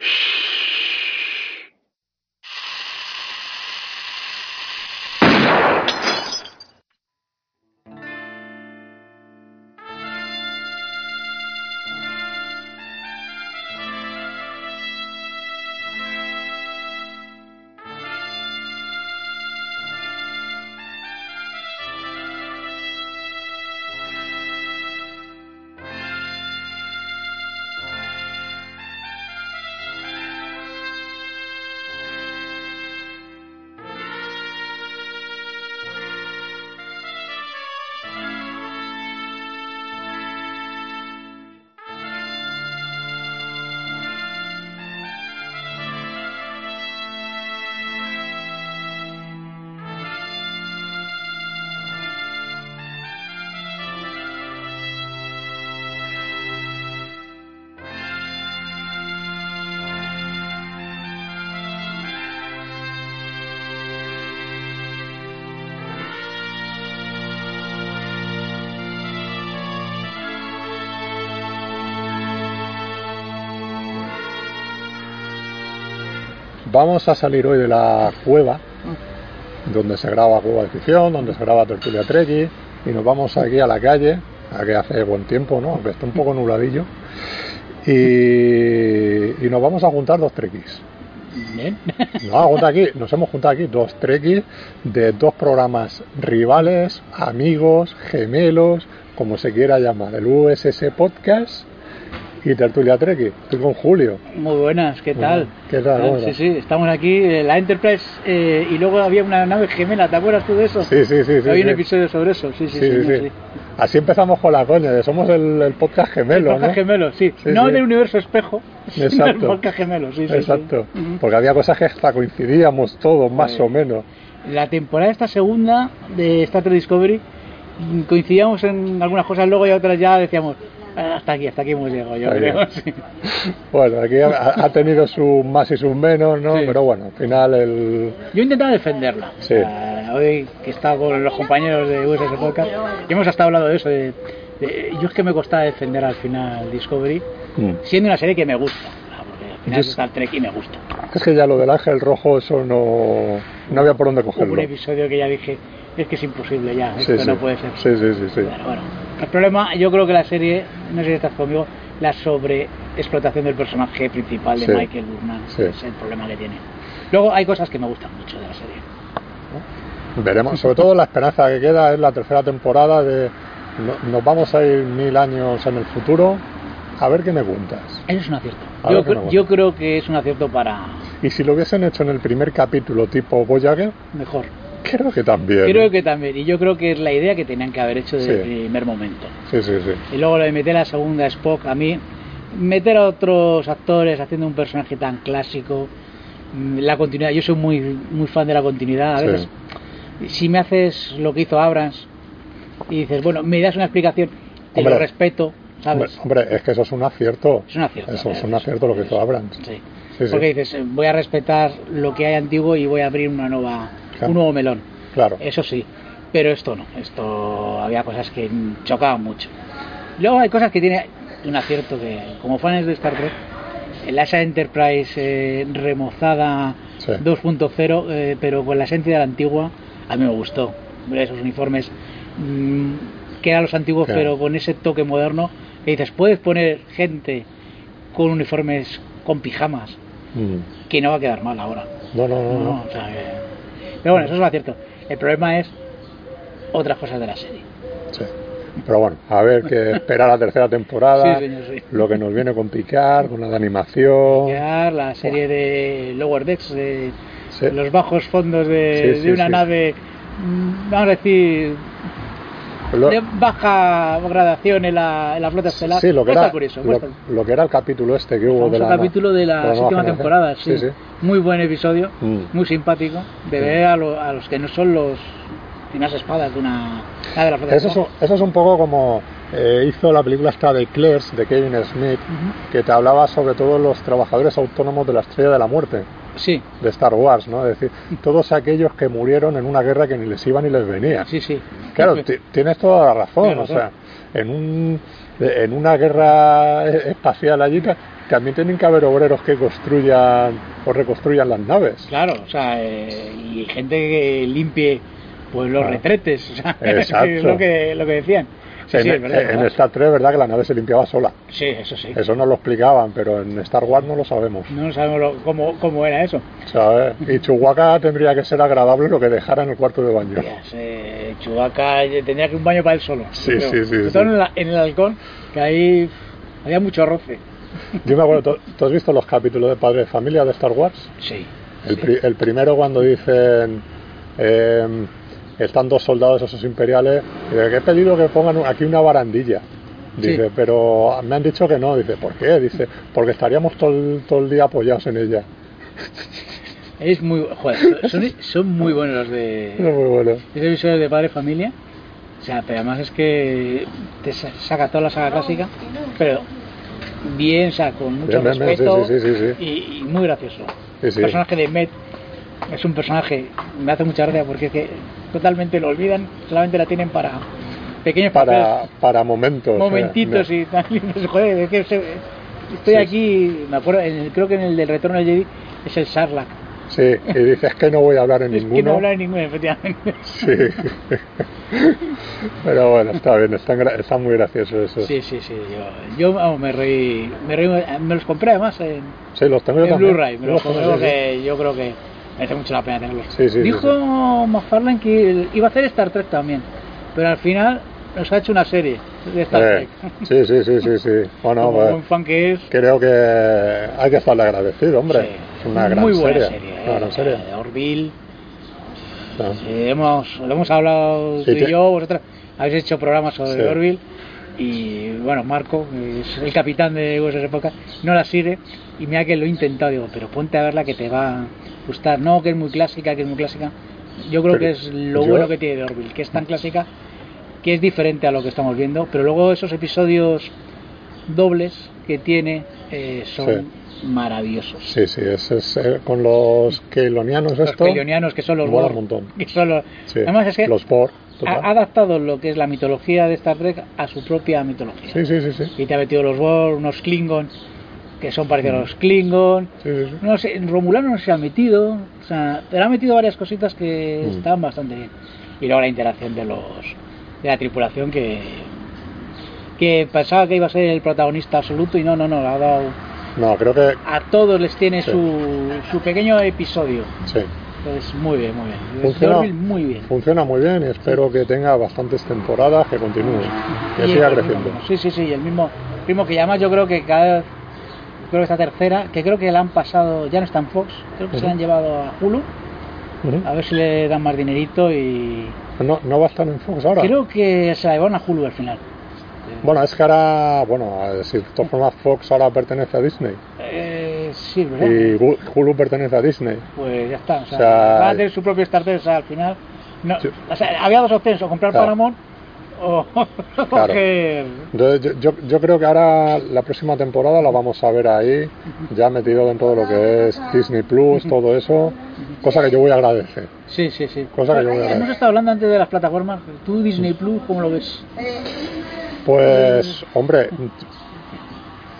Shh. Vamos a salir hoy de la cueva donde se graba Cueva de Ficción, donde se graba Tertulia Treki y nos vamos aquí a la calle, a que hace buen tiempo, ¿no? Aunque está un poco nubladillo. Y, y nos vamos a juntar dos trequis. Bien. Nos, vamos a juntar aquí, nos hemos juntado aquí dos trequis de dos programas rivales, amigos, gemelos, como se quiera llamar, el USS Podcast y Tertulia Treki. Estoy con Julio. Muy buenas, ¿qué tal? ¿Qué tal? ¿Cómo Sí, sí, estamos aquí, eh, la Enterprise, eh, y luego había una nave gemela, ¿te acuerdas tú de eso? Sí, sí, sí. sí, Había un sí. episodio sobre eso, sí, sí, Sí, sí, sí. sí. Así empezamos con la coña, de somos el, el podcast gemelo, Podcast ¿no? gemelo, sí. Sí, no sí. del universo espejo, sino del Exacto. podcast gemelo, sí, sí. sí. Exacto. Porque había cosas que hasta coincidíamos todos, más Sí. o menos. La temporada esta segunda de Star Trek Discovery coincidíamos en algunas cosas, luego y otras ya decíamos, "Ah, hasta aquí, hasta aquí hemos llegado, yo creo. sí. Bueno, aquí ha, ha tenido sus más y sus menos, ¿no? Sí. Pero bueno, al final el... Yo he intentado defenderla. Sí. Sea, hoy que he estado con los compañeros de USS Podcast, y hemos estado hablando de eso. De, de- yo es que me costaba defender al final Discovery, Mm. siendo una serie que me gusta. Ah, Porque al final Star Trek y me gusta. Es que ya lo del ángel rojo, eso no, no había por dónde Hubo cogerlo. un episodio que ya dije, es que es imposible ya, Sí, esto sí. no puede ser. Sí, sí, sí, sí. Bueno, el problema, yo creo que la serie, no sé si estás conmigo, la sobreexplotación del personaje principal de. Michael Burnham es el problema que tiene. Luego hay cosas que me gustan mucho de la serie. Veremos, sobre todo la esperanza que queda es la tercera temporada de no- nos vamos a ir mil años en el futuro, a ver qué me cuentas. Eso es un acierto. Yo, yo creo que es un acierto para Y si lo hubiesen hecho en el primer capítulo tipo Voyager, mejor. Creo que también. Creo que también, y yo creo que es la idea que tenían que haber hecho desde el primer momento. Sí, sí, sí. Y luego lo de meter a la segunda Spock, a mí, meter a otros actores haciendo un personaje tan clásico, mm, la continuidad, yo soy muy, muy fan de la continuidad, a Sí. veces, si me haces lo que hizo Abrams y dices, bueno, me das una explicación, te Hombre. lo respeto, ¿sabes? hombre, es que eso es un acierto. Es un acierto. Eso es un acierto lo que hizo Abrams. Sí. Sí. Porque dices, voy a respetar lo que hay antiguo y voy a abrir una nueva. Un nuevo melón. Claro. Eso sí, pero esto no, esto había cosas que chocaban mucho. Luego hay cosas que tiene un acierto que, como fans de Star Trek, la esa Enterprise eh, remozada Sí. 2.0, eh, pero con la esencia de la antigua, a mí me gustó. Esos uniformes mm, que eran los antiguos, Claro. pero con ese toque moderno, que dices, puedes poner gente con uniformes con pijamas, Mm. que no va a quedar mal ahora. No, no, no, No, no. o sea que- Pero bueno, eso es lo cierto. El problema es otras cosas de la serie. Sí. Pero bueno, a ver que espera la tercera temporada, Sí, señor, sí. lo que nos viene con Picard, con la de animación. Quedar la serie de Lower Decks, de Sí. los bajos fondos de, de una nave, mm, vamos a decir, Lo- de baja gradación en la, en la flota estelar. Sí, lo que, era, curioso, lo, que era el capítulo este que hubo de la capítulo de la, nueva séptima generación. temporada, sí. sí. Muy buen episodio, Mm. muy simpático, de ver a, lo- a los que no son los unas espadas de una la de la flota Eso es, eso es un poco como eh, hizo la película esta de Claire's de Kevin Smith, que te hablaba sobre todos los trabajadores autónomos de la Estrella de la Muerte Sí, de Star Wars, ¿no? Es decir, todos aquellos que murieron en una guerra que ni les iba ni les venía. sí, sí. Claro, ti- tienes toda la razón. O sea, en, un, en una guerra e- espacial allí ta- también tienen que haber obreros que construyan o reconstruyan las naves. Claro, o sea, eh, y gente que limpie pues los Ah. retretes, o sea, Exacto. es lo que, lo que decían. Sí, en, verdad, verdad. Star Trek, ¿verdad? Que la nave se limpiaba sola. Sí, eso sí. Eso no lo explicaban, pero en Star Wars no lo sabemos. No sabemos lo- cómo, cómo era eso. ¿sabes? Y Chewbacca tendría que ser agradable lo que dejara en el cuarto de baño. Chewbacca eh, tendría que un baño para él solo. Sí, creo. sí, sí, Sobre sí. todo En, la- en el halcón, que ahí había mucho roce. Yo me acuerdo, ¿tú, tú has visto los capítulos de Padre de Familia de Star Wars? Sí. El, sí. pri- el primero cuando dicen eh, están dos soldados esos imperiales y dice, que he pedido que pongan aquí una barandilla dice Sí. pero me han dicho que no dice ¿por qué? dice porque estaríamos todo el, todo el día apoyados en ella Es muy. Joder, son, son muy buenos los es de. muy bueno Ese episodio de Padre Familia. O sea, pero además es que te sa- saca toda la saga clásica, pero bien, o sea, con mucho Bien, bien, bien, respeto sí, sí, sí, sí. Y, y muy gracioso. El personaje de Met es un personaje, me hace mucha gracia porque es que totalmente lo olvidan, solamente la tienen para pequeños para, papeles, para momentos eh, momentitos me- y tal. y pues, joder, es que se- estoy Sí, aquí, me acuerdo, en creo que en el del Retorno del Jedi es el Sarlacc. sí y dices que no voy a hablar en Es que no ninguno habla en ninguno, efectivamente. sí pero bueno está bien están, están muy graciosos esos Sí, sí, sí. Yo, yo vamos, me reí, me reí, me los compré además en, Sí, los tengo en. Blu-ray. Me los los compré porque yo creo que merece mucho la pena tenerlos. Sí, sí, sí, Dijo McFarlane que iba a hacer Star Trek también, pero al final nos ha hecho una serie de Star Eh, Trek. sí, sí, sí, sí, sí. Bueno, Como pues, buen fan que es. creo que hay que estarle agradecido, hombre. es una gran muy buena serie. serie. Una eh, gran serie. de Orville. Hemos, lo hemos hablado Sí, tú y yo, vosotros habéis hecho programas sobre Sí. Orville y bueno, Marco, es el capitán de USS Época, no la sigue y mira que lo he intentado, digo, pero ponte a verla que te va gustar, no que es muy clásica, que es muy clásica, yo creo Pero que es lo yo- bueno que tiene de Orville, que es tan clásica que es diferente a lo que estamos viendo, pero luego esos episodios dobles que tiene eh, son maravillosos. Sí, sí, es, es, eh, con los keylonianos Los esto. keylonianos que son los un montón. que son los- Sí, además es que los total. ha adaptado lo que es la mitología de Star Trek a su propia mitología. Sí, sí, sí, sí. Y te ha metido los Borg, unos Klingon, que son parecidos a los Klingon. Sí, sí, sí. No sé, en Romulano no se ha metido. O sea, te ha metido varias cositas que Mm. están bastante bien. Y luego la interacción de los de la tripulación que que pensaba que iba a ser el protagonista absoluto y no, no, no, ha dado No, creo que a todos les tiene su, su pequeño episodio. sí. Entonces, muy bien, muy bien. Funciona, muy bien. funciona muy bien y espero que tenga bastantes temporadas, que continúe, que Y siga creciendo. mismo, sí, sí, sí, el mismo, mismo que además yo creo que cada creo que esta tercera, que creo que la han pasado, ya no está en Fox, creo que se la han llevado a Hulu, a ver si le dan más dinerito y No, no va a estar en Fox ahora. creo que se la llevaron a Hulu al final. Bueno, es que ahora, bueno, eh, si de todas formas Fox ahora pertenece a Disney Eh, sí, ¿verdad? y Hulu pertenece a Disney. Pues ya está, o sea, O sea, va a tener su propio Star Trek o sea, al final. No, o sea, había dos opciones, o comprar Claro. Paramount o Claro. Entonces, yo, yo, yo creo que ahora la próxima temporada la vamos a ver ahí, ya metido dentro de lo que es Disney Plus, todo eso, cosa que yo voy a agradecer. Sí, sí, sí. Cosa que yo voy a ver. Hemos estado hablando antes de las plataformas. ¿Tú Disney Plus cómo lo ves? Pues, hombre,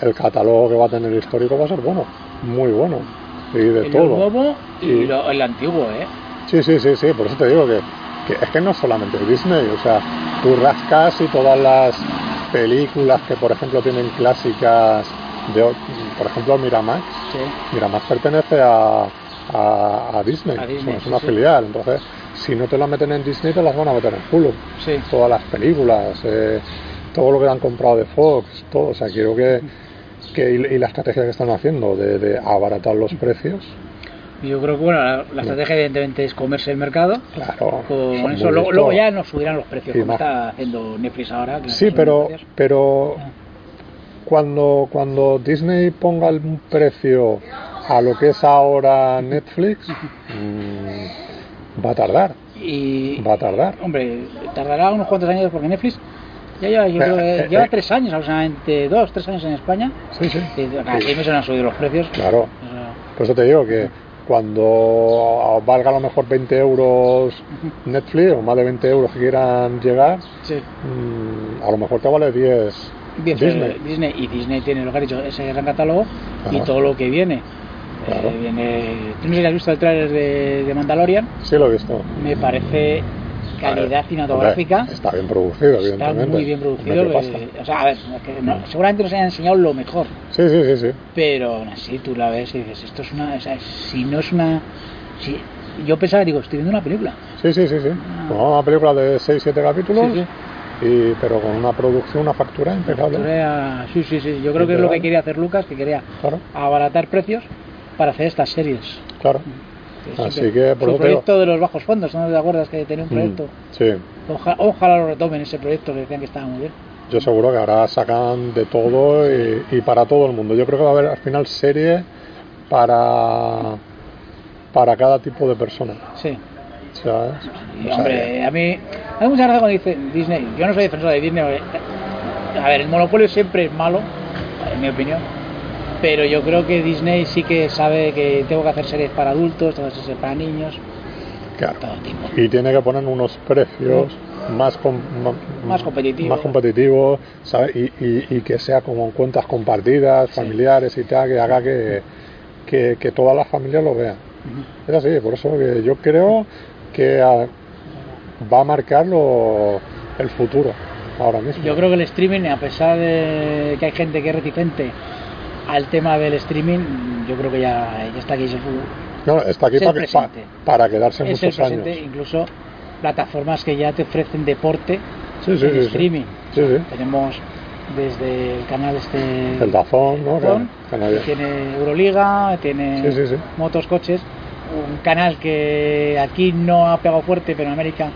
el catálogo que va a tener histórico va a ser bueno, muy bueno, y de el todo. nuevo y Y- lo- el antiguo, ¿eh? Sí, sí, sí, sí, por eso te digo que, que es que no solamente Disney, o sea, tú rascas y todas las películas que, por ejemplo, tienen clásicas, de, por ejemplo, Miramax, Sí. Miramax pertenece a, a, a Disney, A Disney, es una sí. filial, entonces, si no te la meten en Disney, te las van a meter en Hulu, Sí. todas las películas, eh, todo lo que han comprado de Fox, todo, o sea, quiero que, que y, y la estrategia que están haciendo de, de abaratar los precios, Yo creo que bueno, la, la estrategia evidentemente es comerse el mercado. Claro. Con eso luego, luego ya nos subirán los precios, como está haciendo Netflix ahora. que Sí, pero, pero Ah. cuando, cuando Disney ponga un precio a lo que es ahora Netflix, mm, va a tardar, Y, va a tardar. hombre, tardará unos cuantos años porque Netflix ya lleva, yo creo que Eh, eh, lleva tres años, aproximadamente dos, tres años en España. Sí, sí. Y cada seis meses han subido los precios. Claro. Por eso te digo que cuando valga a lo mejor 20 euros Netflix o más de 20 euros que quieran llegar, sí. mm, a lo mejor te vale 10 Bien, Disney. Disney. Y Disney tiene lo que ha dicho, ese gran catálogo y todo lo que viene. Claro. Eh, viene. Tú no sé si has visto el tráiler de, de Mandalorian. Sí, lo he visto. Me parece calidad cinematográfica. hombre, está bien producido, Está muy bien producido. Hombre, ¿qué eh, o sea, a ver, que no- seguramente nos hayan enseñado lo mejor. Sí, sí, sí, sí. Pero aún así tú la ves y dices, esto es una. O sea, si no es una. Si, yo pensaba, digo, estoy viendo una película. Sí, sí, sí, sí. Como una película de 6-7 capítulos, Ah. Sí, sí. Y, pero con una producción, una factura impecable. Factura- Sí, sí, sí. Yo creo que es lo que quería hacer Lucas, que quería Claro, abaratar precios para hacer estas series. claro. Que Así que, por su proyecto de los bajos fondos, ¿no te acuerdas que tenía un proyecto? Mm, sí, Oja- ojalá lo retomen ese proyecto que decían que estaba muy bien. yo seguro que ahora sacan de todo y, y para todo el mundo. Yo creo que va a haber al final serie para, para cada tipo de persona. Sí. ¿sabes? Y, O sea, hombre, a mí, mí mucha gracia cuando dice Disney. Yo no soy defensor de Disney. porque, A ver, el monopolio siempre es malo, en mi opinión. Pero yo creo que Disney sí que sabe que tengo que hacer series para adultos, tengo que hacer series para niños, claro. todo tipo. Y tiene que poner unos precios más, com- Más competitivos. más competitivos, ¿sabes? Y, y- y que sea como en cuentas compartidas, Sí. familiares y tal, que haga que, que, que todas las familias lo vean. Es así, por eso que yo creo que ah, va a marcar lo- el futuro ahora mismo. Yo creo que el streaming, a pesar de que hay gente que es reticente al tema del streaming, yo creo que ya, ya está aquí. Es el, No, está aquí es el para, que- para quedarse es el muchos presente, años. incluso plataformas que ya te ofrecen deporte Sí, sí, en sí, streaming. Tenemos desde el canal este El Dazón, ¿no? Dazón, Que- tiene Euroliga, tiene motos, coches, un canal que aquí no ha pegado fuerte, pero en América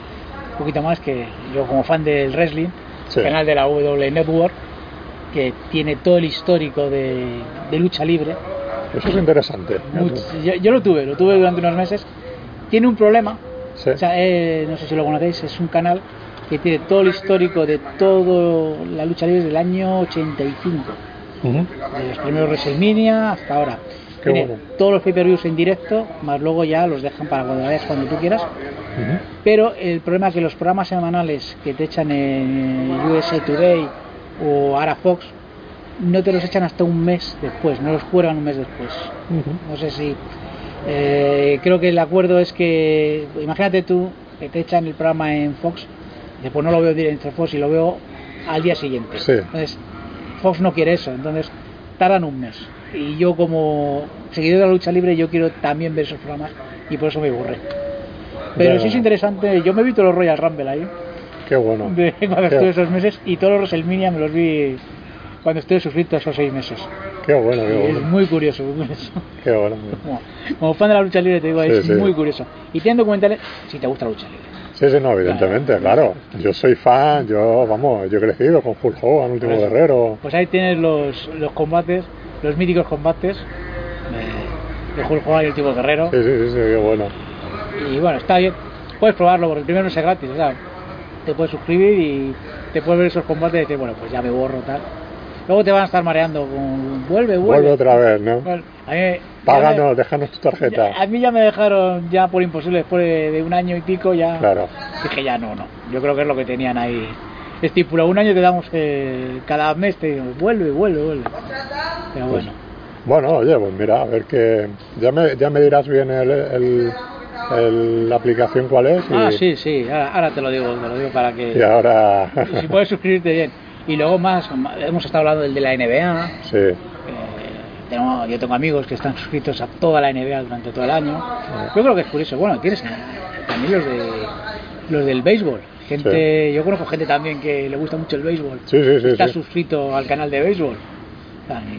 un poquito más, que yo como fan del wrestling, Sí. canal de la W Network, que tiene todo el histórico de, de lucha libre. Eso es interesante. Much- yo, yo lo tuve, lo tuve durante unos meses. Tiene un problema, Sí. o sea, eh, no sé si lo conocéis, es un canal que tiene todo el histórico de todo la lucha libre del año 85 Ujú. de los primeros WrestleMania hasta ahora. Qué Tiene bueno. todos los pay-per-views en directo, más luego ya los dejan para cuando vayas cuando tú quieras. Ujú. Pero el problema es que los programas semanales que te echan en USA Today o ahora Fox no te los echan hasta un mes después, no los cuelgan un mes después. No sé si. eh, creo que el acuerdo es que. Imagínate tú que te echan el programa en Fox, después no lo veo entre Fox y lo veo al día siguiente. Sí. Entonces, Fox no quiere eso, entonces tardan un mes. Y yo, como seguidor de la lucha libre, yo quiero también ver esos programas y por eso me aburre. Pero Ya. sí es interesante, yo me he visto los Royal Rumble ahí, Qué bueno. de cuando Qué- estuve esos meses, y todos los WrestleMania me los vi cuando estuve suscrito esos seis meses. Qué bueno, qué Y es bueno. muy curioso, muy curioso. Qué bueno. Como, como fan de la lucha libre te digo, Sí, es sí. muy curioso. Y tienen documentales si te gusta la lucha libre. Sí, sí, no, evidentemente, claro. Yo soy fan, yo, vamos, yo he crecido con Hulk Hogan, Último. Guerrero. Pues ahí tienes los, los combates, los míticos combates de, de Hulk Hogan y el tipo guerrero. Sí, sí, sí, sí, qué bueno. Y bueno, está bien. Puedes probarlo porque el primero no es gratis, o sea, te puedes suscribir y te puedes ver esos combates y decir, bueno, pues ya me borro tal. Luego te van a estar mareando con vuelve, vuelve. Vuelve otra vez, ¿no? Bueno, a mí, ya me- Páganos, déjanos tu ya- tarjeta. a mí ya me dejaron ya por imposible después de, de un año y pico ya Claro. dije ya no, no. Yo creo que es lo que tenían ahí estipulado. Un año te damos eh, cada mes te digo, vuelve, vuelve, vuelve. Pero Pues, bueno. Bueno, oye, pues mira, a ver que. Ya me, ya me dirás bien el, el- el- la aplicación cuál es. Y, Ah, sí, sí, ahora, ahora te lo digo, te lo digo para que y ahora. si puedes suscribirte bien. Y luego más, hemos estado hablando del de la NBA. sí, eh, yo tengo amigos que están suscritos a toda la NBA durante todo el año. Yo creo que es curioso. Bueno, tienes también los de los del béisbol. Gente, yo conozco gente también que le gusta mucho el béisbol. sí, sí, sí. está suscrito al canal de béisbol.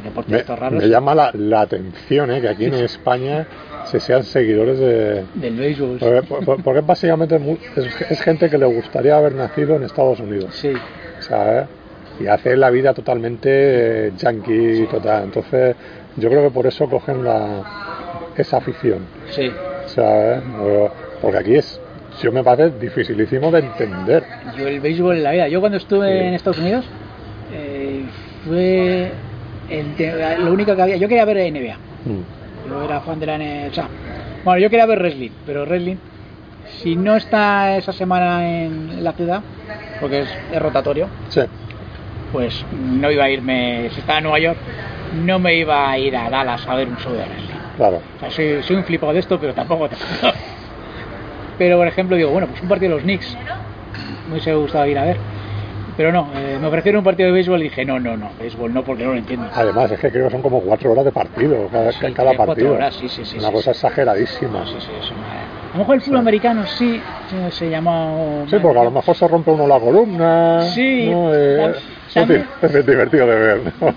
Deportes Me, estos raros. me llama la, la atención ¿eh? que aquí en España se sean seguidores de... Del béisbol. Porque, por- porque básicamente es, es gente que le gustaría haber nacido en Estados Unidos, Sí. ¿sabes? Y hace la vida totalmente eh, yankee, total. Entonces, yo creo que por eso cogen la, esa afición, Sí. ¿sabes? O- Porque aquí es, yo me parece dificilísimo de entender. Yo el béisbol en la vida. Yo cuando estuve Sí. en Estados Unidos eh, fue el lo único que había. Yo quería ver NBA. Mm. Yo era fan de la NBA. O sea, bueno, yo quería ver wrestling, pero wrestling, si no está esa semana en la ciudad, porque es, es rotatorio, Sí, pues no iba a irme. Si estaba en Nueva York, no me iba a ir a Dallas a ver un show de wrestling. claro. O sea, soy, soy un flipado de esto, pero tampoco. Pero, por ejemplo, digo, bueno, pues un partido de los Knicks. Me hubiese gustado ir a ver. Pero no, eh, me ofrecieron un partido de béisbol y dije, no, no, no, béisbol no, porque no lo entiendo. Además, es que creo que son como cuatro horas de partido cada, Sí, cada tres, partido. horas, sí, sí, sí, Una sí, cosa sí. exageradísima. Sí, sí, es una- A lo mejor el fútbol americano sí, se llama... Sí, porque a lo mejor se rompe uno la columna. Sí, ¿no? Eh, es, también- di- es divertido de ver. ¿no?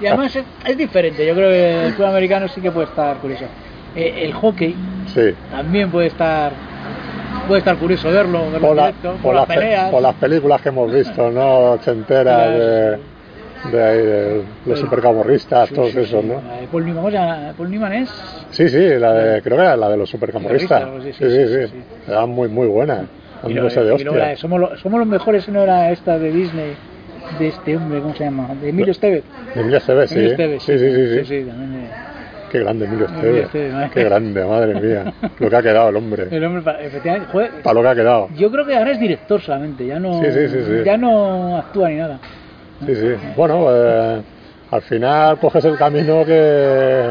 Y además es, es diferente, yo creo que el fútbol americano sí que puede estar curioso. Eh, el hockey también puede estar puede estar curioso verlo, verlo Por, la- directo, por por las las pe- peleas. por las películas que hemos visto, ¿no? Ochenteras de, de, ahí, de los supercamorristas, Sí, todos sí, esos, sí. ¿no? La de Paul Newman, ¿cómo se llama? Paul Newman es... Sí, sí, la de, creo que era la de los supercamorristas. Sí, sí, sí. Era muy, muy buena. Dándose de somos, lo- somos los mejores, ¿no era esta de Disney? De este hombre, ¿cómo se llama? De Emilio Estevez. De Emilia Estevez, sí. Emilio Estevez, sí, sí, sí, sí. sí, también de- Qué grande Estevez. Estevez, madre. Qué grande, madre mía. Lo que ha quedado el hombre. El hombre, pa- efectivamente, joder, Para lo que ha quedado. yo creo que ahora es director solamente, ya no, Sí, sí, sí, sí. ya no actúa ni nada. Sí, sí. Bueno, eh, al final coges el camino que.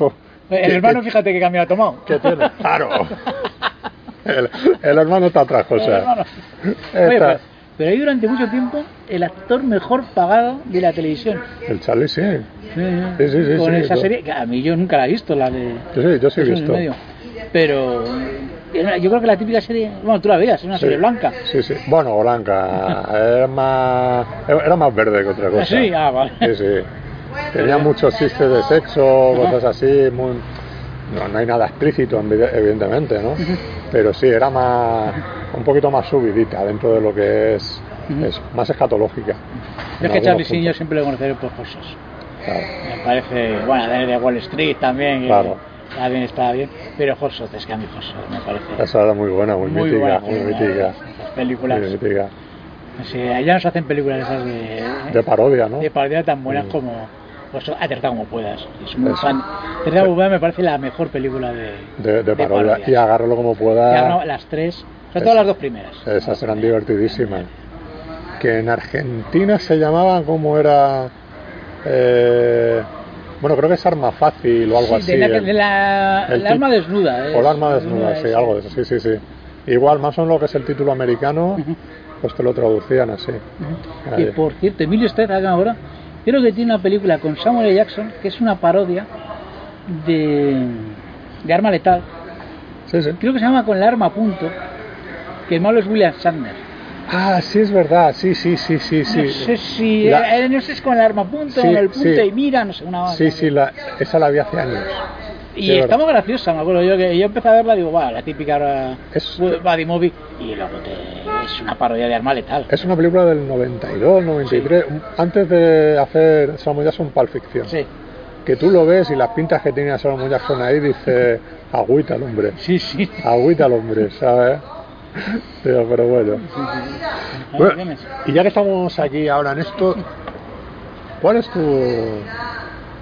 El hermano, fíjate qué cambio ha tomado. que tiene. Claro. El, el hermano está otras El cosas. hermano. Oye, Está- pero, hay durante mucho tiempo el actor mejor pagado de la televisión. El Charlie, sí. Sí, Sí, sí, sí, Con sí, esa serie, que a mí yo nunca la he visto, la de... Yo sí, yo sí he visto. medio. Pero yo creo que la típica serie, bueno, tú la veías, es una serie blanca. Sí, sí. Bueno, blanca. Era más, era más verde que otra cosa. ¿Ah, sí? Ah, vale. Sí, sí. Tenía muchos chistes de sexo, cosas así. Muy... No, no hay nada explícito, evidentemente, ¿no? Pero sí, era más, un poquito más subidita dentro de lo que es, Ujú. es más escatológica. Es que Charlie Sheen yo siempre lo conoceré por cosas. Claro. Me parece, bueno, de, de Wall Street también. Claro. También está bien. Pero Horsot, es que a mí Horsot me parece Esa era muy buena, muy, mítica, buena muy película. mítica. Las películas. Muy mítica. Sí, allá nos hacen películas esas de, De parodia, ¿no? de parodia tan buenas Mm. como pues, Aterta como puedas. Es muy fan. Puedas me parece la mejor película de, De, de parodia. parodias. Y agárralo como Ya, pueda. no, las tres, sobre todo las dos primeras. Esas eran divertidísimas. Que en Argentina se llamaban como era. eh, bueno, creo que es arma fácil o algo Sí, así. de la, el- de la- el el arma desnuda. O el es- arma desnuda, sí, es- algo de eso, sí, sí, sí. Igual, más o menos lo que es el título americano, pues te lo traducían así. Ujú. Ahí. Que por cierto, Emilio Estevez ahora, creo que tiene una película con Samuel L. Jackson que es una parodia de, de Arma Letal. Sí, sí. Creo que se llama Con la arma a punto, que el malo es William Shatner. Ah, sí, es verdad, sí, sí, sí, sí, sí. No sé si. La- eh, no sé si es con la arma a punto, Sí, con el punto sí. y mira, no sé, una Sí, sí, la, esa la vi hace años. Y Sí, es está verdad. muy graciosa, me acuerdo yo que yo empecé a verla digo, va, la típica ahora Es- Buddy Movie y luego te, es una parodia de arma letal. Es una película del 92, 93, un- antes de hacer Samuel Jackson Pulp Fiction. Sí, Que tú lo ves y las pintas que tenía Samuel Jackson ahí, dice, agüita el hombre, sí, sí. agüita el hombre, ¿sabes? Pero, pero bueno. Y ya que estamos aquí ahora en esto, ¿cuál es tu,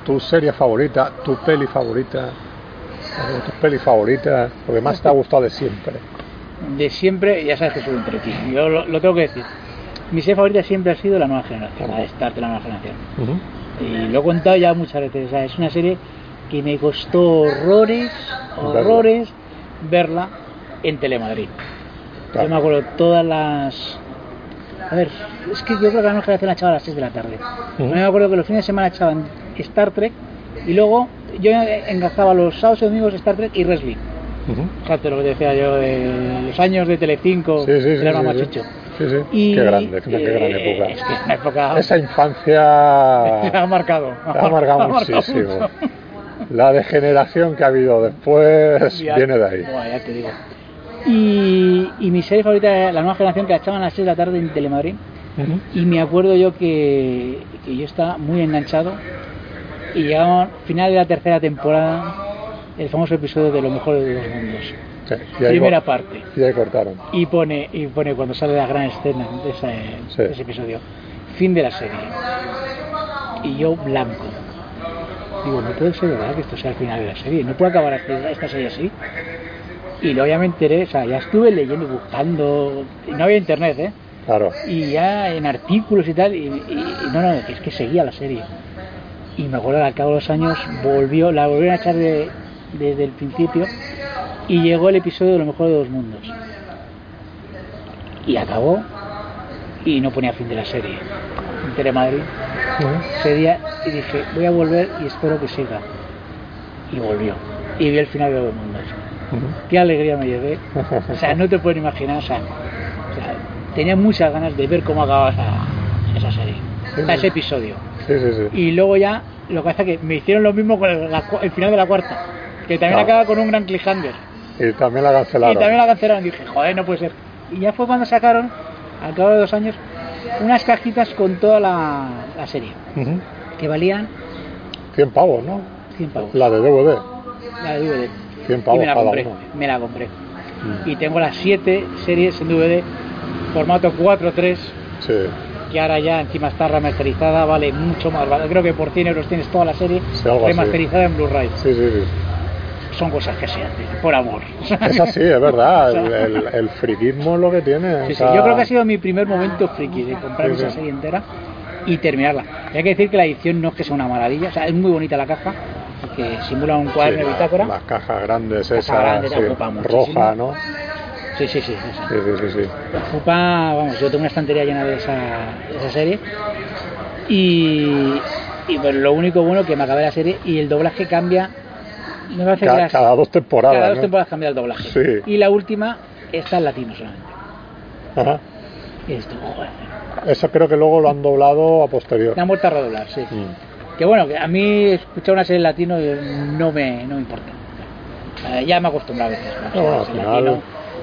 tu serie favorita, tu peli favorita, o tus pelis favoritas, lo que más te ha gustado de siempre? De siempre, ya sabes que soy un trequi. Yo lo, lo tengo que decir. Mi serie favorita siempre ha sido la nueva generación, la de Star Trek, la nueva generación. Y lo he contado ya muchas veces. o sea, es una serie que me costó horrores, horrores verla en Telemadrid. Claro. Yo me acuerdo todas las. A ver, es que yo creo que la generación la echaba a las 6 de la tarde. Ujú. Yo me acuerdo que los fines de semana echaban Star Trek y luego yo enganchaba los sábados y domingos Star Trek y wrestling. Ujú. Fíjate lo que decía yo de los años de Telecinco, Sí, sí, sí. era sí, sí. Sí. Y, Qué grande, qué, gran eh, época. Es que es una época... Esa ha infancia marcado. ha marcado muchísimo. La degeneración que ha habido después Ya- viene de ahí. Ya te digo. Y, y mi serie favorita es la nueva generación que la echaban a las 6 de la tarde en Telemadrid. Y me acuerdo yo que, que yo estaba muy enganchado y llegaba final de la tercera temporada el famoso episodio de Lo mejor de los mundos. Sí, Primera parte. Y ahí cortaron. Y pone, y pone cuando sale la gran escena de Sí. de ese episodio. Fin de la serie. Y yo blanco. Digo, no puede ser verdad que esto sea el final de la serie. No puede acabar esta serie así. Y luego ya me enteré, o sea, ya estuve leyendo, buscando. No había internet, ¿eh? Claro. y ya en artículos y tal, y, y- y no, no, es que seguía la serie. Y me acuerdo que al cabo de los años volvió, la volvieron a echar de- desde el principio y llegó el episodio de lo mejor de dos mundos. Y acabó y no ponía fin de la serie. En Telemadrid Ujú. ese día y dije, voy a volver y espero que siga. Y volvió. Y vi el final de los mundos. Qué alegría me llevé. O sea, no te puedes imaginar, o sea, o sea, tenía muchas ganas de ver cómo acababa esa, esa serie, sea, ese episodio. Sí, sí, sí. Y luego ya, lo que pasa es que me hicieron lo mismo con el, la el final de la cuarta, que también Claro. acaba con un gran cliffhanger. Y también la Y cancelaron. también la cancelaron, dije, joder, no puede ser. Y ya fue cuando sacaron, al cabo de dos años, unas cajitas con toda la, la serie, que valían 100 pavos, ¿no? 100 pavos. La de DVD. La de DVD. 100 Y pavos me la cada compré, uno. me la compré. Mm. y tengo las 7 series en DVD formato 4.3 Sí. que ahora ya encima está remasterizada vale mucho más vale- creo que por 100 euros tienes toda la serie Sí, así. remasterizada en Blu-ray Sí, sí, sí. son cosas que se hacen por amor Es así, es verdad. El, el, el friquismo es lo que tiene. sí, o sí, yo creo que ha sido mi primer momento friki de comprar Sí, esa serie entera y terminarla hay que decir que la edición no es que sea una maravilla o sea es muy bonita la caja que simula un cuaderno sí, de bitácora Las cajas grandes Caja esas, grande, sí, roja, ¿no? sí sí sí, esa. Sí, sí, sí, sí. Ocupa, vamos, yo tengo una estantería llena de esa, de esa serie. Y, y pues lo único bueno que me acabé la serie y el doblaje cambia. Me parece Ca- que las- cada dos temporadas. cada dos ¿no? temporadas cambia el doblaje. Sí. Y la última está en latino solamente. Ajá. Y esto, joder. Eso creo que luego lo han doblado a posterior. La han vuelto a redoblar, sí. Mm. Que bueno, que a mí escuchar una serie en latino no me, no me importa. Eh, ya me he acostumbrado a veces. ¿no? Bueno, al final, latino.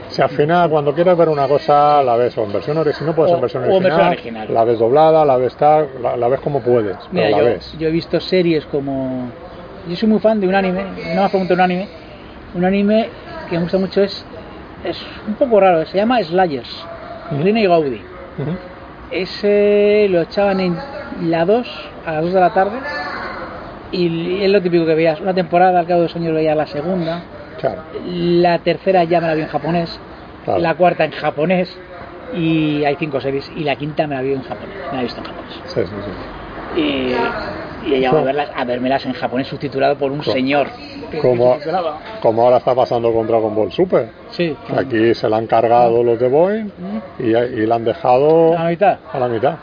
si al final cuando quieres ver una cosa la ves o en versión original, puedes O- en versión original, versión original. la ves doblada, la ves tal, la, la ves como puedes, pero Mira, la yo, ves. yo he visto series como. Yo soy muy fan de un anime, no me pregunto un anime. Un anime que me gusta mucho es. Es un poco raro, se llama Slayers. Rina y Gaudi. Ese lo echaban en la 2, a las 2 de la tarde. Y es lo típico que veías. Una temporada, al cabo de dos años veías la segunda. Claro, La tercera ya me la vi en japonés. Claro. La cuarta en japonés. Y hay cinco series. Y la quinta me la vi en japonés. Me la he visto en japonés sí, sí, sí. y, y he llegado a verlas a vérmelas en japonés subtitulado por un señor que Como, como ahora está pasando con Dragon Ball Super. sí Aquí se la han cargado los de Boeing Mm. y, y la han dejado a la mitad a la mitad.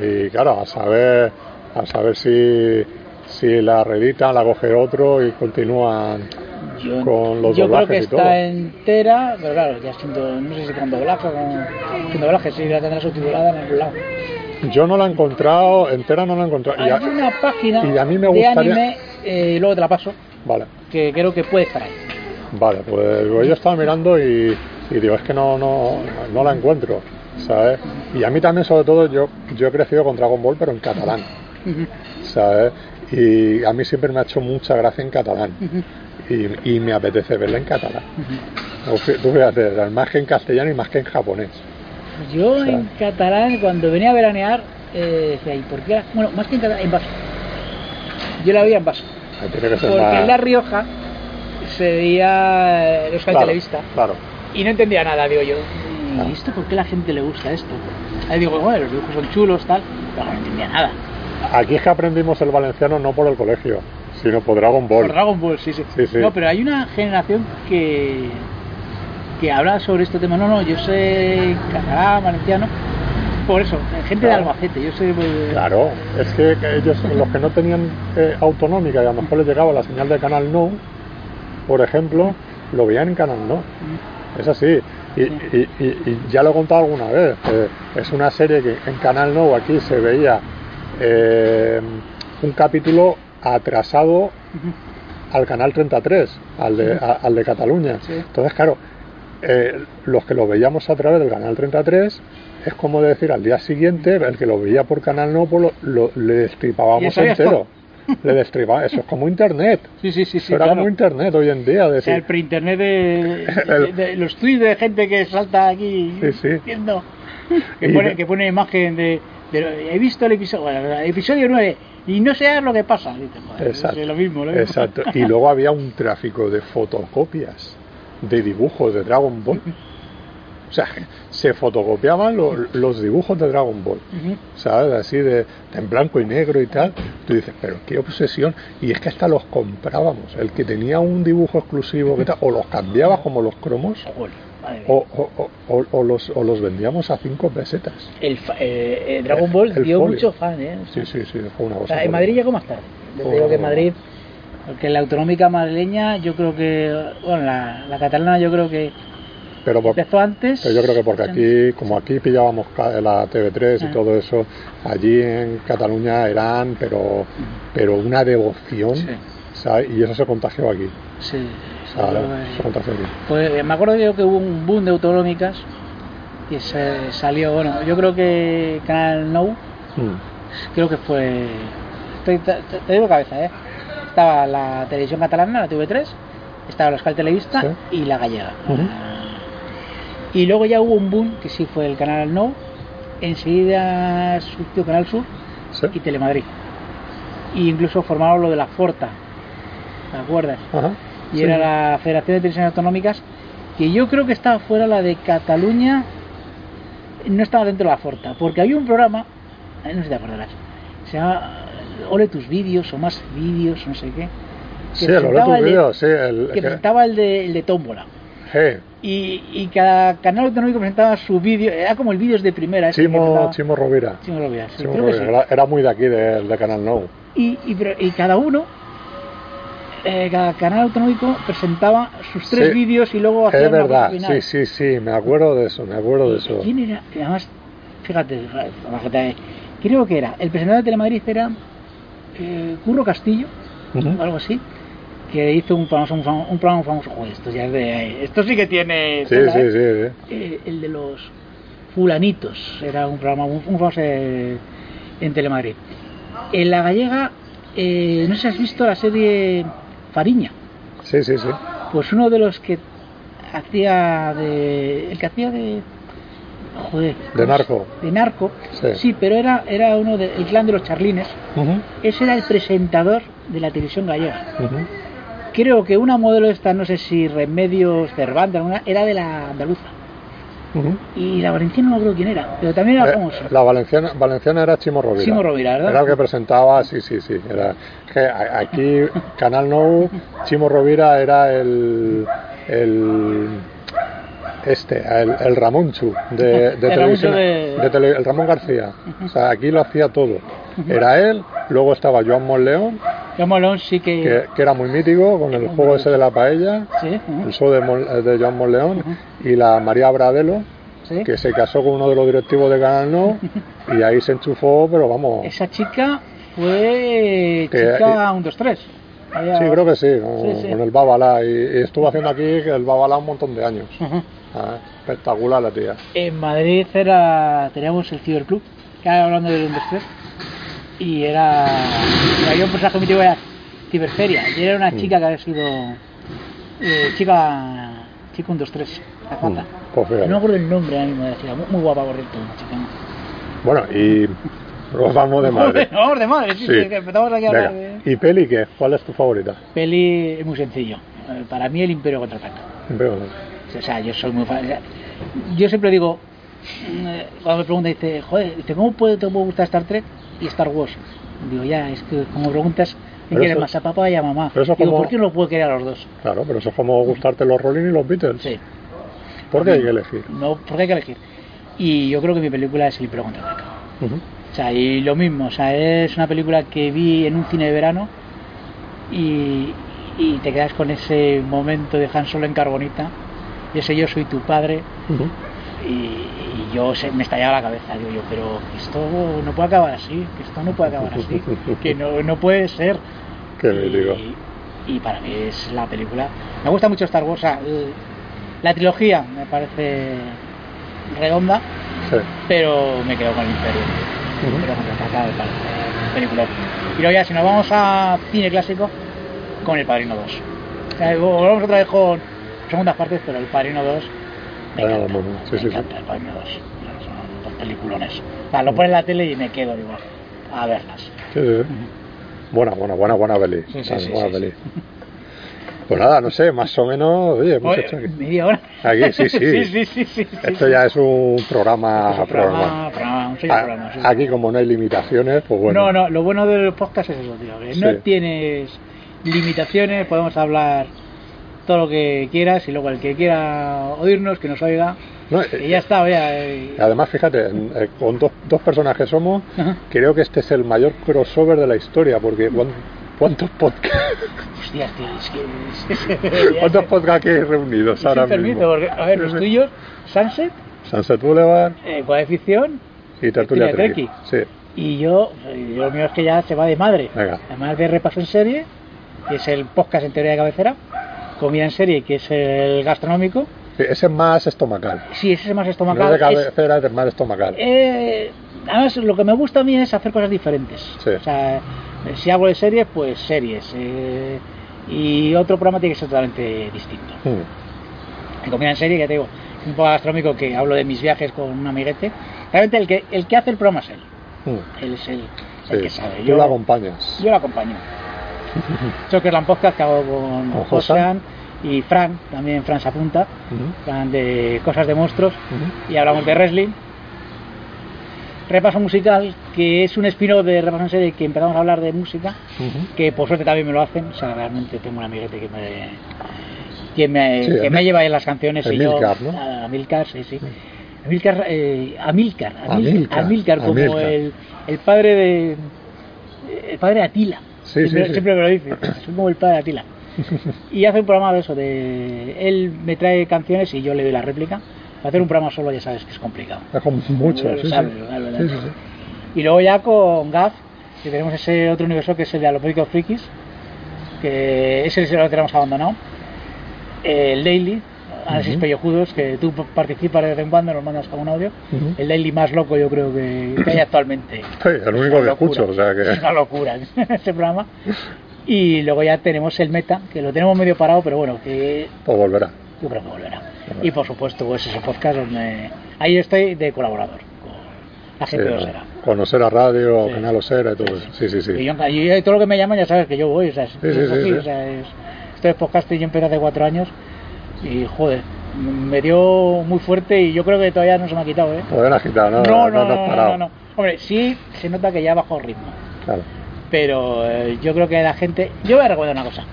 Y claro, a saber, a saber si, si la reeditan, la coge otro y continúan. yo, con los yo creo que y está entera pero claro ya siento no sé si con doblaje o con, sin doblaje sí la tendrá subtitulada en algún lado Yo no la he encontrado, entera no la he encontrado. Y hay a- una página y a mí me de gustaría- anime eh, y luego te la paso Vale, que creo que puede estar ahí vale, pues yo estaba mirando y, y digo, es que no, no, no la encuentro, ¿sabes? Y a mí también, sobre todo, yo, yo he crecido con Dragon Ball, pero en catalán, ¿sabes? Y a mí siempre me ha hecho mucha gracia en catalán. Y, y me apetece verla en catalán. Tú fíjate, más que en castellano y más que en japonés. yo en catalán cuando venía a veranear eh, decía ¿y por qué la-?" bueno más que en catalán en vaso yo la veía en ser Porque más... en La Rioja se veía el Euskal claro, Televista claro. y no entendía nada, digo yo. Ah. ¿Y esto por qué la gente le gusta esto? Ahí digo, bueno, los dibujos son chulos, tal, pero no entendía nada. Aquí es que aprendimos el valenciano no por el colegio, sino por Dragon Ball. Por Dragon Ball, sí, sí, Sí, sí. No, pero hay una generación que que habla sobre este tema. No, no, yo sé catalán, valenciano. Por eso, gente Claro. de Albacete, yo sé. Claro, es que ellos, los que no tenían eh, autonómica y a lo mejor les llegaba la señal de Canal No, por ejemplo, lo veían en Canal No. Es así. Y, y- y- y ya lo he contado alguna vez. eh, es una serie que en Canal No aquí se veía eh, un capítulo atrasado al canal 33, al de, a- al de Cataluña. Sí. Entonces, claro, eh, los que lo veíamos a través del canal 33 es como decir al día siguiente, el que lo veía por canal no, pues lo, lo- le destripábamos entero. Le destripaba, eso es como internet. Sí, sí, sí, sí. Era claro. como internet hoy en día. O sea, el pre-internet de, de- de los tweets de gente que salta aquí Sí, sí. viendo. Que Y- pone, que pone imagen de, de- He visto el episodio, bueno, el episodio 9 y no sé lo que pasa. Dice, joder, Exacto. es lo mismo, lo mismo. Exacto. Y luego había un tráfico de fotocopias de dibujos de Dragon Ball. O sea, se fotocopiaban lo- los dibujos de Dragon Ball. ¿sabes? Así de, en blanco y negro y tal. Tú dices, pero qué obsesión. Y es que hasta los comprábamos. El que tenía un dibujo exclusivo, que tal, o los cambiabas como los cromos. O, o- o- los, o los vendíamos a 5 pesetas. El, fa- eh, eh, Dragon Ball el dio folio. mucho fan, ¿eh? O sea, Sí, sí, sí, fue una o cosa. sea, en Madrid llegó más tarde. Yo te digo que en Madrid, porque la autonómica madrileña, yo creo que, bueno, la, la catalana yo creo que Pero, por- empezó antes. pero yo creo que porque aquí, como aquí pillábamos la TV3 y Ah. todo eso, allí en Cataluña eran, pero, pero una devoción, Sí. ¿sabes? Y eso se contagió aquí. Sí, Pues me acuerdo yo que hubo un boom de autonómicas y se salió, bueno, yo creo que Canal No, Mm. creo que fue, estoy, te, digo cabeza, ¿eh? Estaba la televisión catalana, la TV3, estaba la Euskal Televista Sí. y la gallega. Y luego ya hubo un boom, que sí fue el Canal No, enseguida surgió Canal Sur ¿Sí? y Telemadrid. Y incluso formaron lo de la Forta, ¿te acuerdas? Ajá. Y Sí. era la Federación de Televisiones Autonómicas, que yo creo que estaba fuera la de Cataluña, no estaba dentro de la Forta, porque había un programa, eh, no sé si te acordarás, se llama Ole tus vídeos o más vídeos, no sé qué, que Sí, el presentaba el de- vídeos, sí. El, que presentaba el de, el de Tómbola. Hey, Y, y cada canal autonómico presentaba su vídeo, era como el vídeos de primera. Chimo, Chimo Rovira. Chimo Rovira, sí, Chimo Rovira. Era, era muy de aquí, de, de Canal No. y, y, pero- y cada uno, eh, cada canal autonómico presentaba sus tres Sí. vídeos y luego hacía Es verdad, final. sí, sí, sí, me acuerdo de eso, me acuerdo de eso. ¿Quién era? Además, fíjate, fíjate, creo que era, el presentador de Telemadrid era eh, Curro Castillo, o algo así, que hizo un programa, un, famo- un programa famoso. Joder, esto ya es de. Esto sí que tiene. Sí, ¿eh? sí, sí. Eh, el de los Fulanitos, era un programa muy famoso eh, en Telemadrid. En la gallega, eh, no sé si has visto la serie Fariña. Sí, sí, sí. Pues uno de los que hacía de. El que hacía de. Joder. De narco. De narco. Sí. pero era, era uno del clan de los charlines. Ese era el presentador de la televisión gallega. Creo que una modelo esta, no sé si Remedios Cervantes, alguna, era de la andaluza. Y la valenciana no creo quién era, pero también era Eh, famoso. la valenciana, valenciana era Chimo Rovira. Chimo Rovira, ¿verdad? Era el que presentaba, sí, sí, sí. Era, que aquí, Canal Nou, Chimo Rovira era el, el este, el, el Ramonchu de, de El televisión, Ramonchu de- de tele- el Ramón García. O sea, aquí lo hacía todo. Era él, luego estaba Joan Monleón, Yo Molón sí que... que, que era muy mítico con el juego ese de la paella, Sí, el show de, Mon- de Joan Monleón, y la María Bradelo, sí. que se casó con uno de los directivos de Canal No y ahí se enchufó, pero vamos. Esa chica fue Que- chica 1, 2, 3. Sí, creo que sí, con, Sí, sí. con el Babalá. Y, y estuvo haciendo aquí el Babalá un montón de años. Ah, espectacular la tía. En Madrid era, teníamos el Ciberclub, que ahora hablando del 1, 2, 3, y era, había un personaje mítico era Ciberferia, y era una Mm. chica que había sido eh, chica, chica 1, 2, 3, la Mm, fata. pues. No me acuerdo el nombre ahora mismo de la chica, muy, muy guapa, por cierto, una chica. Bueno, y nos vamos de madre. No, vamos de madre, sí, Sí. sí, que empezamos aquí a hablar de... ¿Y peli qué? ¿Cuál es tu favorita? Peli es muy sencillo. Eh, Para mí el Imperio contraataca. Veo. O sea, yo soy muy fan. Yo siempre digo, eh, cuando me preguntan, dice, joder, ¿cómo puede, te puede gustar Star Trek y Star Wars? Digo, ya, es que como preguntas, ¿quién Pero quiere eso- más a papá y a mamá? pero eso Digo, como- ¿por qué no lo puedo querer a los dos? Claro, pero eso es como gustarte los Rolling y los Beatles. Sí, ¿Por qué hay que elegir? no, porque hay que elegir. Y yo creo que mi película es El Imperio contraataca. Ujú. O sea, y lo mismo, o sea, es una película que vi en un cine de verano y, y te quedas con ese momento de Han Solo en Carbonita, y ese yo soy tu padre. Y, y yo se, me estallaba la cabeza, digo yo, pero esto no puede acabar así, que esto no puede acabar así, que no, no puede ser. Qué me digo. y, y para mí es la película. Me gusta mucho Star Wars, o sea, el- la trilogía me parece redonda, Sí. pero me quedo con el Imperio. Pero contraataca me parece película. Y luego ya, si nos vamos a cine clásico, con El Padrino 2. O sea, volvemos otra vez con segundas partes, pero El Padrino 2 me encanta. muy bueno. Sí, me sí, sí. encanta El Padrino 2. Son dos peliculones. Lo pones en la tele y me quedo igual a verlas. Sí, sí. Buena, buena, buena, buena peli. Sí, sí, sí, buena sí, peli. Pues nada, no sé, más o menos, oye, hemos Oye, hecho aquí. media hora. Aquí, sí, sí. sí, sí, sí, sí, Esto sí. ya es un programa. Es un programa. programa, programa, un A- programa, sí. Aquí, como no hay limitaciones, pues bueno. No, no, lo bueno del podcast es eso, tío. que No Sí. tienes limitaciones, podemos hablar todo lo que quieras y luego el que quiera oírnos, que nos oiga. No, Y eh, ya está, vea. eh, Además, fíjate, eh, con dos, dos personas que somos, Ajá. creo que este es el mayor crossover de la historia, porque ¿cuán- ¿cuántos podcasts Hostias, tío, es que. cuántos podcasts hay reunidos ahora mismo? porque, a ver, los tuyos, Sunset, Sunset Boulevard eh, Ficción, y Tertulia Treki. Sí, y yo, eh, lo mío es que ya se va de madre. Venga. Además de repaso en serie, que es el podcast en teoría de cabecera, comida en serie, que es el gastronómico. Sí, ese es más estomacal. Sí, ese es más No estomacal. es de cabecera, es más estomacal. Eh, además, lo que me gusta a mí es hacer cosas diferentes. Sí. O sea, eh, si hago de series, pues series. eh, y otro programa tiene que ser totalmente distinto. Mm, En comida en serie, ya te digo, es un poco gastronómico que hablo de mis viajes con un amiguete. Realmente el que, el que hace el programa es él. mm. Él es el, el Sí, que sabe. Tú Yo, lo acompañas. yo lo acompaño. La podcast que hago con Con Josean y Fran, también Fran se apunta, Fran de cosas de monstruos y hablamos de wrestling. Repaso musical, que es un spin-off de Repaso en serie que empezamos a hablar de música, que por suerte también me lo hacen. O sea, realmente tengo un amiguete que me, que me, Sí, que me lleva en las canciones y yo. A- Amilcar, sí, sí. Amilcar, eh, Amilcar, Amilcar, Amilcar, Amilcar, como Amilcar. El, el padre de. El padre de Atila. Sí, siempre, sí. siempre me lo dice. Soy como el padre de Atila. Y hace un programa de eso, de él me trae canciones y yo le doy la réplica. Hacer un programa solo ya sabes que es complicado. Es como mucho, sí, sí. sabe, lo sabe, lo Sí, sabe. sí, sí. Y luego ya con Gaz, que tenemos ese otro universo que es el de Alopédicos Frikis, que ese lo tenemos abandonado. El Daily, análisis Ujú. pellejudos, que tú participas de vez en cuando, nos mandas algún audio. Ujú. El Daily más loco yo creo que, que hay actualmente. Sí, el único que escucho, o sea que. Es una locura ese programa. Y luego ya tenemos el Meta, que lo tenemos medio parado, pero bueno, que Pues volverá. yo creo que volverá. Y por supuesto, pues ese podcast donde ahí estoy de colaborador con la Sí, gente de Osera. conocer a radio, Sí. canal Osera y todo eso. Sí, sí, sí. Y yo, y todo lo que me llaman ya sabes que yo voy, o sea, es, sí, sí, sí. o sea, es, esto es podcast y yo empecé hace cuatro años y joder, me dio muy fuerte y yo creo que todavía no se me ha quitado, ¿eh? Todavía no has quitado, no, no, no, no, parado. no, no. Hombre, sí se nota que ya bajó el ritmo, Claro. pero eh, yo creo que la gente, yo voy a recordar una cosa,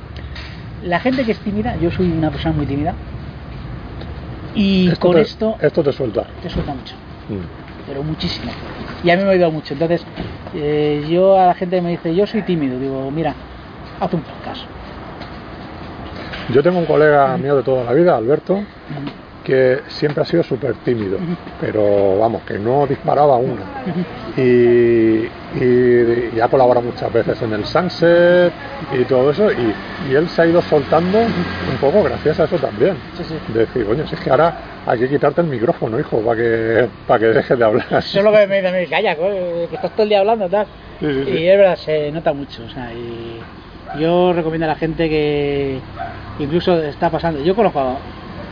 la gente que es tímida, yo soy una persona muy tímida y Esto con te- esto Esto te suelta. te suelta mucho. Mm. pero muchísimo. Y a mí me ha ayudado mucho. Entonces, eh, yo a la gente me dice, yo soy tímido, digo, mira, haz un podcast. Yo tengo un colega mío de toda la vida, Alberto, que siempre ha sido súper tímido, pero vamos, que no disparaba una. Y, y, y ha colaborado muchas veces en el Sunset y todo eso, y, y él se ha ido soltando un poco gracias a eso también. Sí, sí. De decir, coño, si es que ahora hay que quitarte el micrófono, hijo, para que, para que dejes de hablar. Eso es lo que me dicen, calla, que estás todo el día hablando, tal. Sí. Y es verdad, se nota mucho. O sea, y yo recomiendo a la gente que incluso está pasando, yo conozco a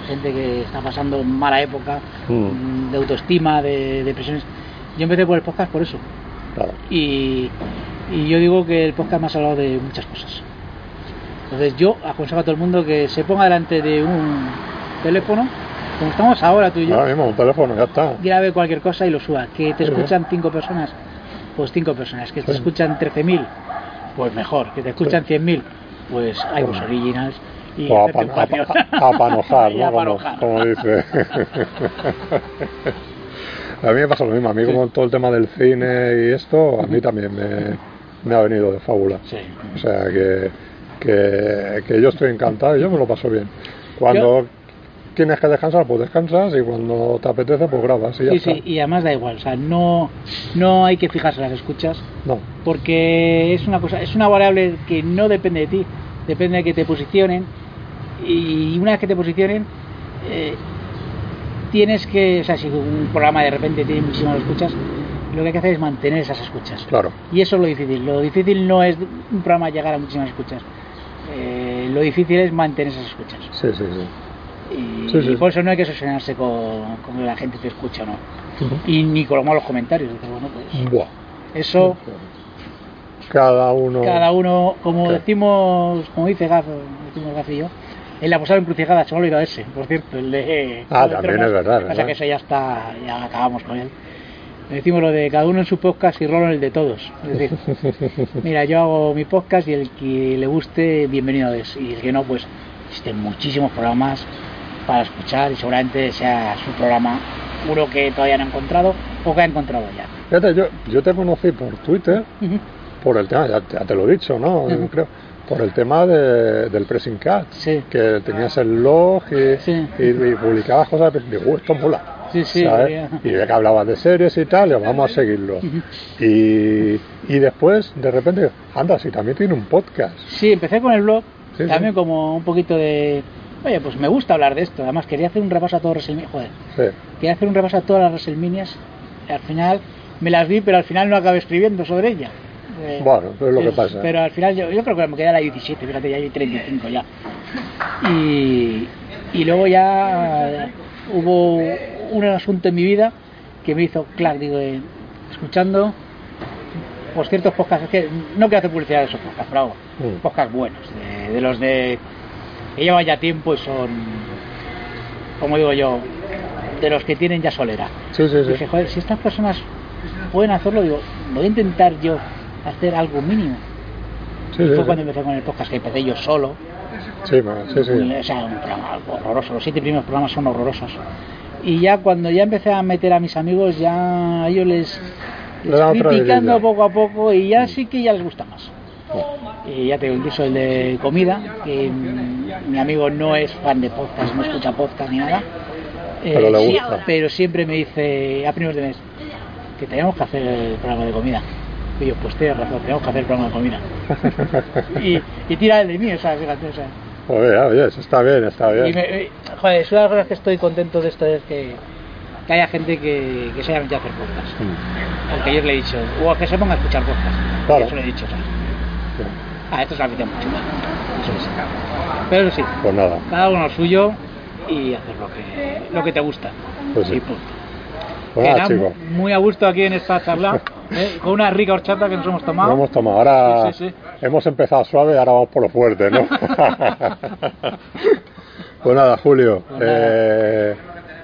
gente que está pasando mala época, Mm. mm, de autoestima, de depresiones. Yo empecé por el podcast por eso. Claro. Y, y yo digo que el podcast me ha salvado de muchas cosas. Entonces yo aconsejo a todo el mundo que se ponga delante de un teléfono, como estamos ahora tú y yo, Ahora mismo, un teléfono, ya está. grabe cualquier cosa y lo suba. Que te escuchan cinco personas, pues cinco personas. Que te escuchan 13.000, pues mejor. Que te escuchan 100.000, pues hay vos originals. Y O a, hacerte pan- un patio. a- a- a panojar, ¿no? Como, como dice. a mí me pasa lo mismo. A mí, Sí. como todo el tema del cine y esto, a mí también me, me ha venido de fábula. Sí. O sea que, que, que yo estoy encantado y yo me lo paso bien. Cuando tienes que descansar, pues descansas y cuando te apetece, pues grabas y ya Sí, está. sí, y además da igual, o sea, no, no hay que fijarse en las escuchas, No, porque es una cosa, es una variable que no depende de ti, depende de que te posicionen, y una vez que te posicionen, eh, tienes que, o sea, si un programa de repente tiene muchísimas escuchas, lo que hay que hacer es mantener esas escuchas. claro. Y eso es lo difícil. Lo difícil no es un programa llegar a muchísimas escuchas. Eh, lo difícil es mantener esas escuchas. Sí, sí, sí. Y, Sí, sí. y por eso no hay que obsesionarse con, con que la gente te escucha o no. Y ni con los malos comentarios. Bueno, pues Buah. eso, Cada uno. cada uno, como decimos, como dice Gaz, decimos Gaz y yo, en la posada encrucijada se me ha olvidado ese, por cierto, el de. Ah, el de también es verdad, Pasa que ese ya está, ya acabamos con él. Decimos lo de cada uno en su podcast y Rolo en el de todos. Es decir, Mira, yo hago mi podcast y el que le guste, bienvenido es. Y el que no, pues existen muchísimos programas para escuchar y seguramente sea su programa uno que todavía no ha encontrado o que ha encontrado ya. Fíjate, yo, yo te conocí por Twitter por el tema, ya, te- ya te lo he dicho, ¿no? Creo, por el tema de- del pressing cat, Sí. que tenías el blog y, Sí. y- y publicabas cosas, y digo, "Uh, esto mola. Sí, sí, ¿sabes? ya. Y de que hablabas de series y tal, vamos a seguirlo. Y, y después, de repente, anda, si también tiene un podcast. Sí, empecé con el blog, también como un poquito de... Oye, pues me gusta hablar de esto. Además, quería hacer un repaso a todos WrestleMania. Joder, Sí. quería hacer un repaso a todas las WrestleManias. Al final me las vi, pero al final no acabé escribiendo sobre ella. Eh, Bueno, eso es lo que pero- pasa. Pero al final yo, yo creo que me quedé a la 17, fíjate, ya hay 35 ya. Y, y luego ya hubo un asunto en mi vida que me hizo, claro, digo, eh, escuchando pues ciertos podcasts, es que no quiero hacer publicidad de esos podcasts, pero hago Mm. podcasts buenos, de, de los de que llevan ya tiempo y son, como digo yo, de los que tienen ya solera. Sí, sí, sí. Dije, joder, si estas personas pueden hacerlo, digo, voy a intentar yo hacer algo mínimo. Sí, Y fue sí. cuando empecé con el podcast, que empecé yo solo. Sí, sí, sí. O sea, un programa horroroso. Los siete primeros programas son horrorosos. Y ya cuando ya empecé a meter a mis amigos, ya ellos les, Le les fui picando poco a poco y ya sí que ya les gusta más. Y ya te digo, incluso el de comida, que mm, mi amigo no es fan de podcast, no escucha podcast ni nada. Eh, Pero le gusta. pero siempre me dice a primeros de mes que tenemos que hacer el programa de comida. Y yo, pues tienes razón, tenemos que hacer el programa de comida. y, y tira el de mí, o sea, fíjate, o sea. Joder, oye, eso está bien, está bien. Y me, me- joder, es una de las cosas que estoy contento de esto es que, que haya gente que, que se haya metido a hacer podcast. Mm. Porque yo le he dicho, o que se ponga a escuchar podcast. Claro. Eso le he dicho, o sea. Sí. Ah, esto es la afición mucho más. Eso es. Pero sí, Pues nada, cada uno suyo y hacer lo que, lo que te gusta. Pues sí. Pues chicos. muy a gusto aquí en esta charla, ¿eh? con una rica horchata que nos hemos tomado. Lo hemos tomado. Ahora Sí, sí, sí. hemos empezado suave, ahora vamos por lo fuerte, ¿no? pues nada, Julio. Pues nada. eh,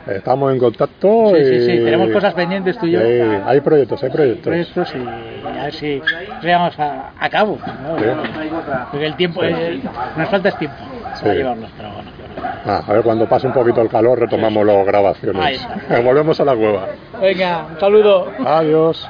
estamos en contacto. Sí, sí, sí, tenemos cosas pendientes tú y yo. Sí, hay proyectos, hay proyectos. proyectos y a ver si llegamos a, a cabo. ¿no? Sí. Porque el tiempo, eh, nos falta es tiempo Sí. para llevarlos, pero bueno. Ah, a ver, cuando pase un poquito el calor retomamos las grabaciones. Volvemos a la cueva. Venga, un saludo. Adiós.